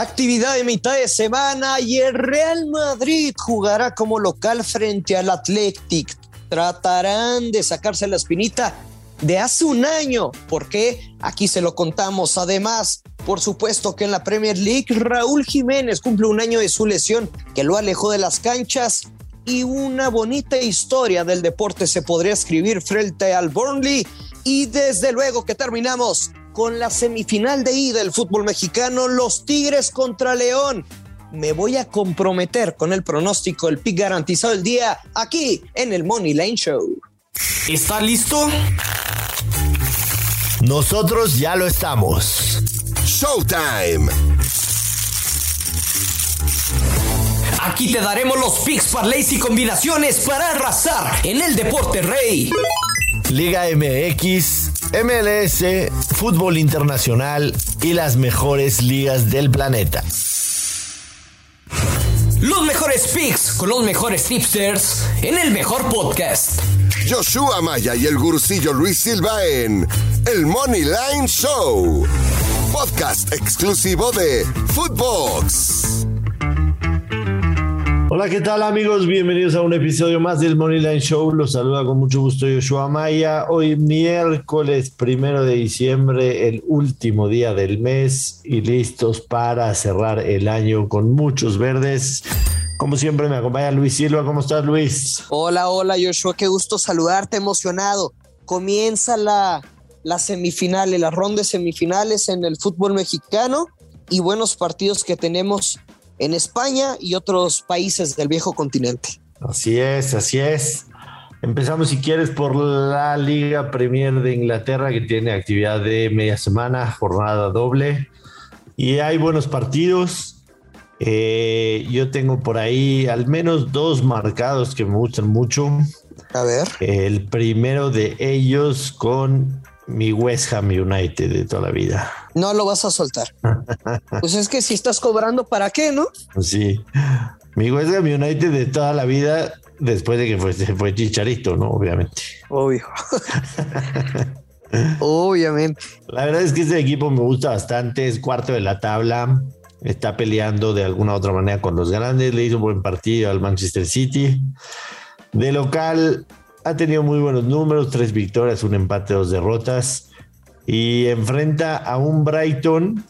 Actividad de mitad de semana y el Real Madrid jugará como local frente al Athletic. Tratarán de sacarse la espinita de hace un año, porque aquí se lo contamos. Además, por supuesto que en la Premier League Raúl Jiménez cumple un año de su lesión que lo alejó de las canchas y una bonita historia del deporte se podría escribir frente al Burnley y desde luego que terminamos con la semifinal de ida del fútbol mexicano, los Tigres contra León. Me voy a comprometer con el pronóstico, el pick garantizado el día, aquí en el Money Line Show. ¿Está listo? Nosotros ya lo estamos. Showtime. Aquí te daremos los picks, parlays y combinaciones para arrasar en el deporte rey. Liga MX, MLS, fútbol internacional y las mejores ligas del planeta. Los mejores picks con los mejores tipsters en el mejor podcast. Joshua Maya y el gurucillo Luis Silva en El Money Line Show. Podcast exclusivo de Footbox. Hola, ¿qué tal amigos? Bienvenidos a un episodio más del Moneyline Show. Los saluda con mucho gusto Joshua Maya. Hoy miércoles primero de diciembre, el último día del mes y listos para cerrar el año con muchos verdes. Como siempre me acompaña Luis Silva. ¿Cómo estás Luis? Hola, hola Joshua, qué gusto saludarte, emocionado. Comienza la, la semifinal, la ronda de semifinales en el fútbol mexicano y buenos partidos que tenemos en España y otros países del viejo continente. Así es, así es. Empezamos, si quieres, por la Liga Premier de Inglaterra, que tiene actividad de media semana, jornada doble. Y hay buenos partidos. Eh, yo tengo por ahí al menos dos marcados que me gustan mucho. A ver. El primero de ellos con mi West Ham United de toda la vida. No lo vas a soltar. pues es que si estás cobrando, ¿para qué, no? Sí. Mi West Ham United de toda la vida, después de que fue, fue Chicharito, ¿no? Obviamente. Obvio. Obviamente. La verdad es que este equipo me gusta bastante, es cuarto de la tabla, está peleando de alguna u otra manera con los grandes, le hizo un buen partido al Manchester City. De local, ha tenido muy buenos números, tres victorias, un empate, dos derrotas. Y enfrenta a un Brighton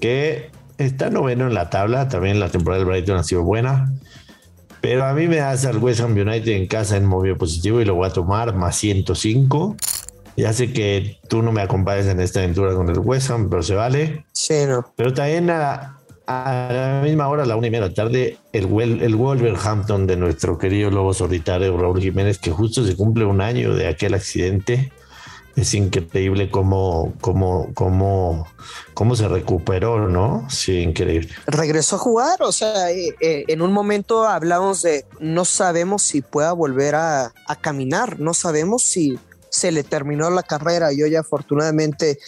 que está noveno en la tabla. También la temporada del Brighton ha sido buena. Pero a mí me hace al West Ham United en casa en movimiento positivo y lo voy a tomar más 105. Ya sé que tú no me acompañas en esta aventura con el West Ham, pero se vale. Sí, no. Pero también a, a la misma hora, a la una y media tarde, el, el Wolverhampton de nuestro querido lobo solitario Raúl Jiménez, que justo se cumple un año de aquel accidente. Es increíble cómo, cómo, cómo, cómo se recuperó, ¿no? Sí, increíble. Regresó a jugar, o sea, eh, eh, en un momento hablamos de no sabemos si pueda volver a, a caminar, no sabemos si se le terminó la carrera. Y hoy afortunadamente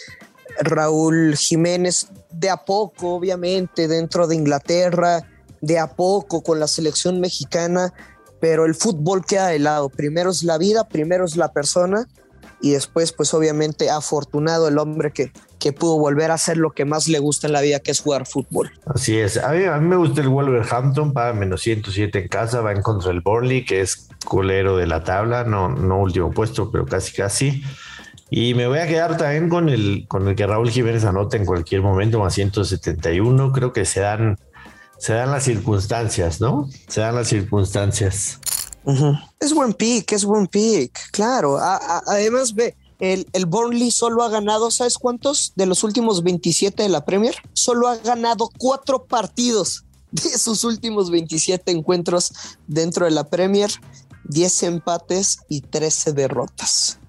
Raúl Jiménez de a poco, obviamente, dentro de Inglaterra, de a poco con la selección mexicana, pero el fútbol queda de lado. Primero es la vida, primero es la persona y después, pues obviamente, afortunado el hombre que, que pudo volver a hacer lo que más le gusta en la vida, que es jugar fútbol. Así es. A mí, a mí me gusta el Wolverhampton, paga menos 107 en casa, va en contra del Burnley, que es colero de la tabla, no, no último puesto, pero casi casi. Y me voy a quedar también con el, con el que Raúl Jiménez anota en cualquier momento, más 171. Creo que se dan, se dan las circunstancias, ¿no? Se dan las circunstancias. Es buen pick, es buen pick, claro. además, ve, el, el Burnley solo ha ganado, ¿sabes cuántos? De los últimos 27 de la Premier, solo ha ganado cuatro partidos de sus últimos 27 encuentros dentro de la Premier, 10 empates y 13 derrotas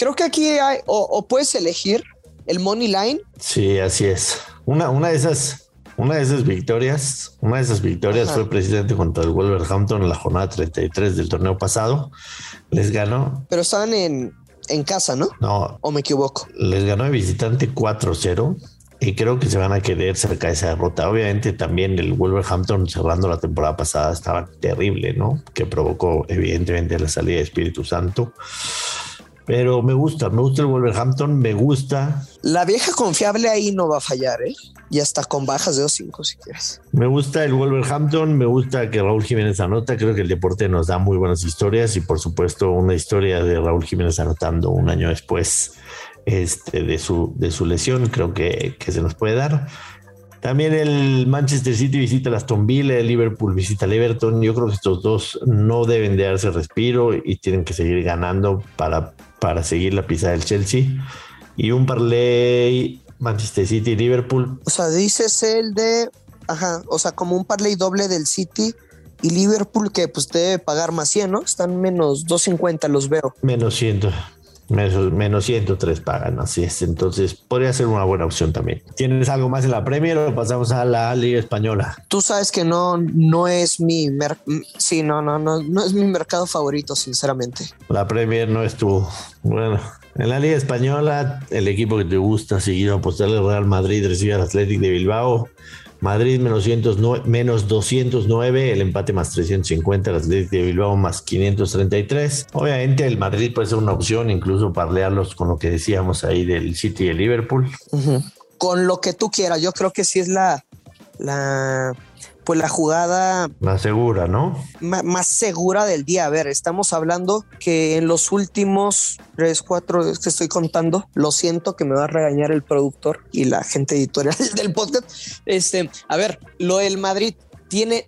creo que aquí hay, o, puedes elegir el money line. Sí, así es. Una, una de esas, una de esas victorias, una de esas victorias fue precisamente contra el Wolverhampton en la jornada 33 del torneo pasado. Les ganó. Pero estaban en, en casa, ¿no? No. ¿O me equivoco? Les ganó de visitante 4-0 y creo que se van a querer cerca de esa derrota. Obviamente también el Wolverhampton cerrando la temporada pasada estaba terrible, ¿no? Que provocó evidentemente la salida de Espíritu Santo. Pero me gusta, me gusta el Wolverhampton, me gusta. La vieja confiable ahí no va a fallar, ¿eh? Y hasta con bajas de 2-5 si quieres. Me gusta el Wolverhampton, me gusta que Raúl Jiménez anota. Creo que el deporte nos da muy buenas historias y, por supuesto, una historia de Raúl Jiménez anotando un año después este, de, su, de su lesión. Creo que, que se nos puede dar. También el Manchester City visita a Aston Villa, el Liverpool visita al Everton. Yo creo que estos dos no deben de darse respiro y tienen que seguir ganando para, para seguir la pisada del Chelsea. Y un parlay Manchester City Liverpool. O sea, dices el de, ajá, o sea, como un parlay doble del City y Liverpool que pues debe pagar más 100, ¿no? Están menos 250 los veo. Menos 100. Menos, menos 103 pagan, así es. Entonces podría ser una buena opción también. ¿Tienes algo más en la Premier o pasamos a la Liga Española? Tú sabes que no, no es mi sí, no, no, no, no es mi mercado favorito, sinceramente. La Premier no es tu bueno. En la Liga Española, el equipo que te gusta seguir apostarle Real Madrid recibe al Athletic de Bilbao. Madrid menos, 209, menos 209, el empate más 350, el Atlético de Bilbao más 533. Obviamente el Madrid puede ser una opción, incluso parlearlos con lo que decíamos ahí del City y el Liverpool. Con lo que tú quieras, yo creo que sí es la, la pues la jugada más segura, ¿no? Más, segura del día. A ver, estamos hablando que en los últimos tres, cuatro que estoy contando, lo siento que me va a regañar el productor y la gente editorial del podcast. Este, a ver, lo del Madrid tiene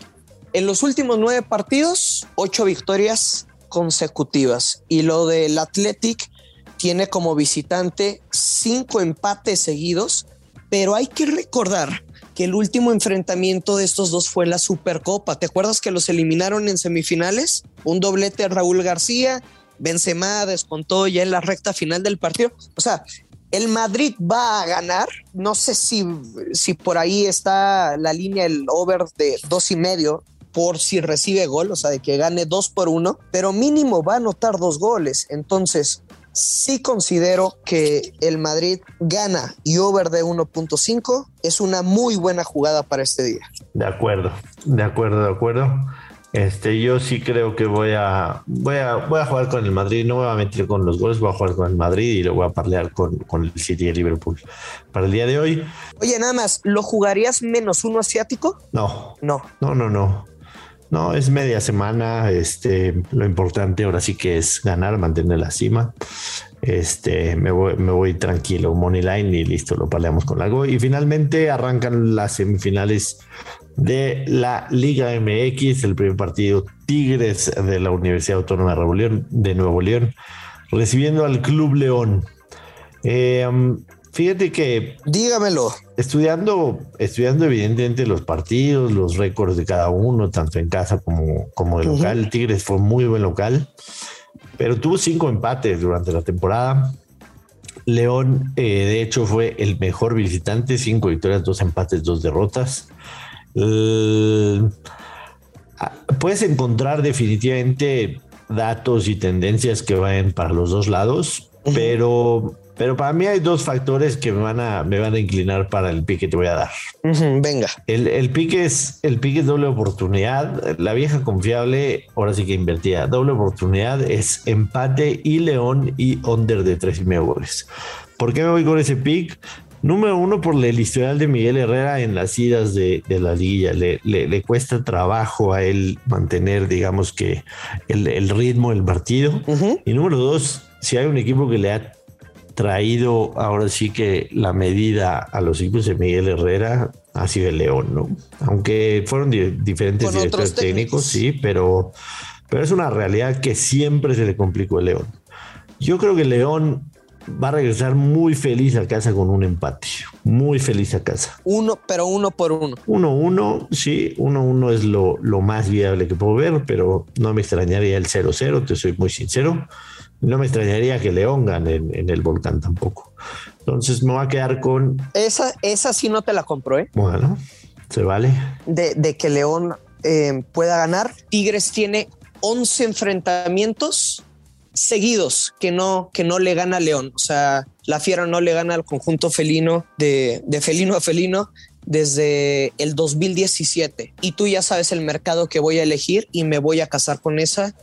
en los últimos nueve partidos, ocho victorias consecutivas y lo del Athletic tiene como visitante cinco empates seguidos, pero hay que recordar que el último enfrentamiento de estos dos fue la Supercopa. ¿Te acuerdas que los eliminaron en semifinales? Un doblete Raúl García, Benzema descontó ya en la recta final del partido. O sea, el Madrid va a ganar. No sé si, si por ahí está la línea, el over de dos y medio por si recibe gol, o sea, de que gane dos por uno, pero mínimo va a anotar dos goles. Entonces, sí considero que el Madrid gana y over de 1.5 es una muy buena jugada para este día. De acuerdo, de acuerdo, de acuerdo. Este, yo sí creo que voy a, voy a, voy a jugar con el Madrid, no me voy a meter con los goles, voy a jugar con el Madrid y lo voy a parlear con, con el City de Liverpool. Para el día de hoy. Oye, nada más, ¿lo jugarías menos uno asiático? No. No. No, no, no. No, es media semana. Este, lo importante ahora sí que es ganar, mantener la cima. Este, me voy, me voy tranquilo, money line y listo, lo peleamos con algo. Y finalmente arrancan las semifinales de la Liga MX, el primer partido Tigres de la Universidad Autónoma de Nuevo León, recibiendo al Club León. Eh, Fíjate que. Dígamelo. Estudiando, estudiando evidentemente los partidos, los récords de cada uno, tanto en casa como, como de local. Tigres fue muy buen local, pero tuvo cinco empates durante la temporada. León, eh, de hecho, fue el mejor visitante, cinco victorias, dos empates, dos derrotas. Ah, puedes encontrar definitivamente datos y tendencias que vayan para los dos lados, pero pero para mí hay dos factores que me van a, me van a inclinar para el pique que te voy a dar. venga. El, el, pique es el pique es doble oportunidad. La vieja confiable, ahora sí que invertía. Doble oportunidad es empate y León y under de tres y medio goles. ¿Por qué me voy con ese pick? Número uno, por el historial de Miguel Herrera en las idas de, de la liga. Le, le, cuesta trabajo a él mantener, digamos que, el, el ritmo del partido. Y número dos, si hay un equipo que le ha traído ahora sí que la medida a los equipos de Miguel Herrera ha sido el León, ¿no? Aunque fueron diferentes directores técnicos, sí, pero, pero es una realidad que siempre se le complicó el León. Yo creo que León va a regresar muy feliz a casa con un empate, muy feliz a casa. Uno, pero uno por uno. Uno, uno, sí, uno, uno es lo, lo más viable que puedo ver, pero no me extrañaría el 0-0, te soy muy sincero. No me extrañaría que León gane en, el volcán tampoco. Entonces me voy a quedar con. Esa, esa sí no te la compro, ¿eh? Bueno, se vale. De, que León eh, pueda ganar. Tigres tiene 11 enfrentamientos seguidos que no, que no le gana a León. O sea, la Fiera no le gana al conjunto felino de, de felino a felino desde el 2017. Y tú ya sabes el mercado que voy a elegir y me voy a casar con esa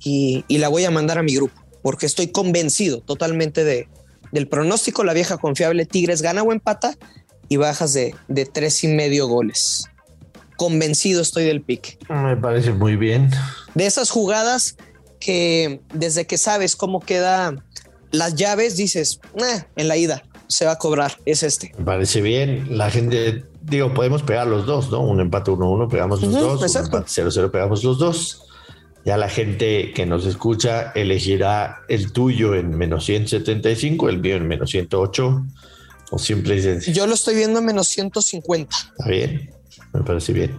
y, y la voy a mandar a mi grupo. Porque estoy convencido totalmente de, del pronóstico. La vieja confiable Tigres gana o empata y bajas de, de tres y medio goles. Convencido estoy del pick. Me parece muy bien. De esas jugadas que desde que sabes cómo queda las llaves, dices, eh, en la ida se va a cobrar, es este. Me parece bien. La gente, digo, podemos pegar los dos, ¿no? Un empate 1-1, pegamos los dos. Un empate 0-0, pegamos los dos. Ya la gente que nos escucha elegirá el tuyo en menos 175, el mío en menos 108 o simple y sencillo. Yo lo estoy viendo en menos 150. Está bien, me parece bien.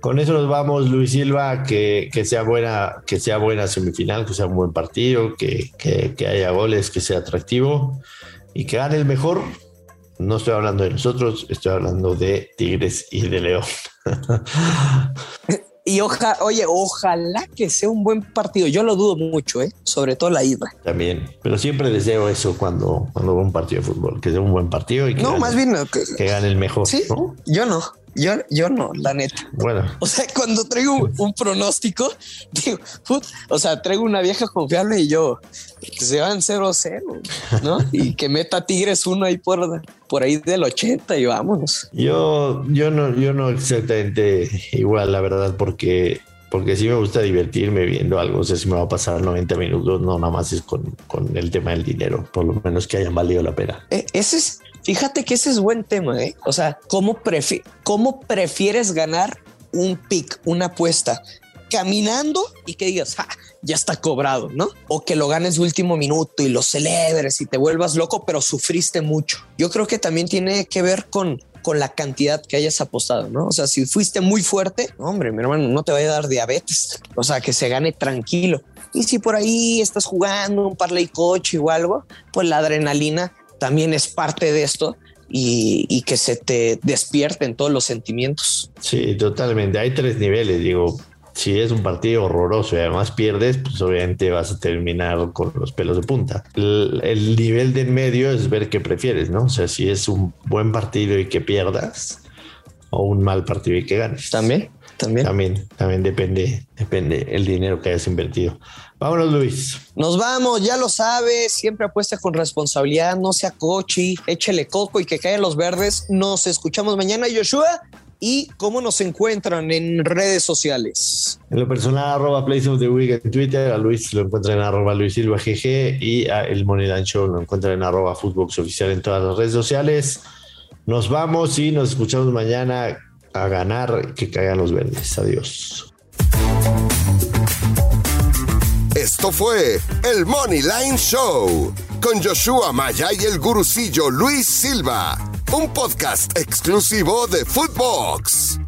Con eso nos vamos, Luis Silva, que, que, sea buena, que sea buena semifinal, que sea un buen partido, que, que, que haya goles, que sea atractivo y que gane el mejor. No estoy hablando de nosotros, estoy hablando de Tigres y de León. Y oja, oye, ojalá que sea un buen partido. Yo lo dudo mucho, ¿eh? sobre todo la ida. También, pero siempre deseo eso cuando, cuando veo un partido de fútbol, que sea un buen partido y que, no, gane, más bien que, que gane el mejor. Sí, ¿no? yo no. Yo, yo no, la neta. Bueno. O sea, cuando traigo un, un pronóstico, digo, put, o sea, traigo una vieja confiable y yo, que se van 0-0, ¿no? y que meta Tigres uno ahí por, por ahí del 80 y vámonos. Yo, yo no, yo no exactamente igual, la verdad, porque porque sí me gusta divertirme viendo algo. O sea, si me va a pasar 90 minutos, no nada más es con, con el tema del dinero, por lo menos que hayan valido la pena. Eh, ese es, fíjate que ese es buen tema, ¿eh? O sea, ¿cómo, prefi ¿cómo prefieres ganar un pick, una apuesta? Caminando y que digas, ah, ya está cobrado, ¿no? O que lo ganes último minuto y lo celebres y te vuelvas loco, pero sufriste mucho. Yo creo que también tiene que ver con, con la cantidad que hayas apostado, ¿no? O sea, si fuiste muy fuerte, hombre, mi hermano, no te vaya a dar diabetes. O sea, que se gane tranquilo. Y si por ahí estás jugando un parlay coche o algo, pues la adrenalina también es parte de esto y, y, que se te despierten todos los sentimientos. Sí, totalmente. Hay tres niveles, digo. Si es un partido horroroso y además pierdes, pues obviamente vas a terminar con los pelos de punta. El, el nivel de en medio es ver qué prefieres, ¿no? O sea, si es un buen partido y que pierdas o un mal partido y que ganes. También, también. También, también depende, depende el dinero que hayas invertido. Vámonos, Luis. Nos vamos, ya lo sabes, siempre apuesta con responsabilidad, no sea cochi, échele coco y que caigan los verdes. Nos escuchamos mañana, Joshua. ¿Y cómo nos encuentran en redes sociales? En lo personal, arroba Place of the Week en Twitter, a Luis lo encuentran en arroba Luis Silva GG y a el Moneyline Show lo encuentran en arroba Footbox Oficial en todas las redes sociales. Nos vamos y nos escuchamos mañana a ganar que caigan los verdes. Adiós. Esto fue el Money Line Show con Joshua Maya y el gurucillo Luis Silva, un podcast exclusivo de Footbox.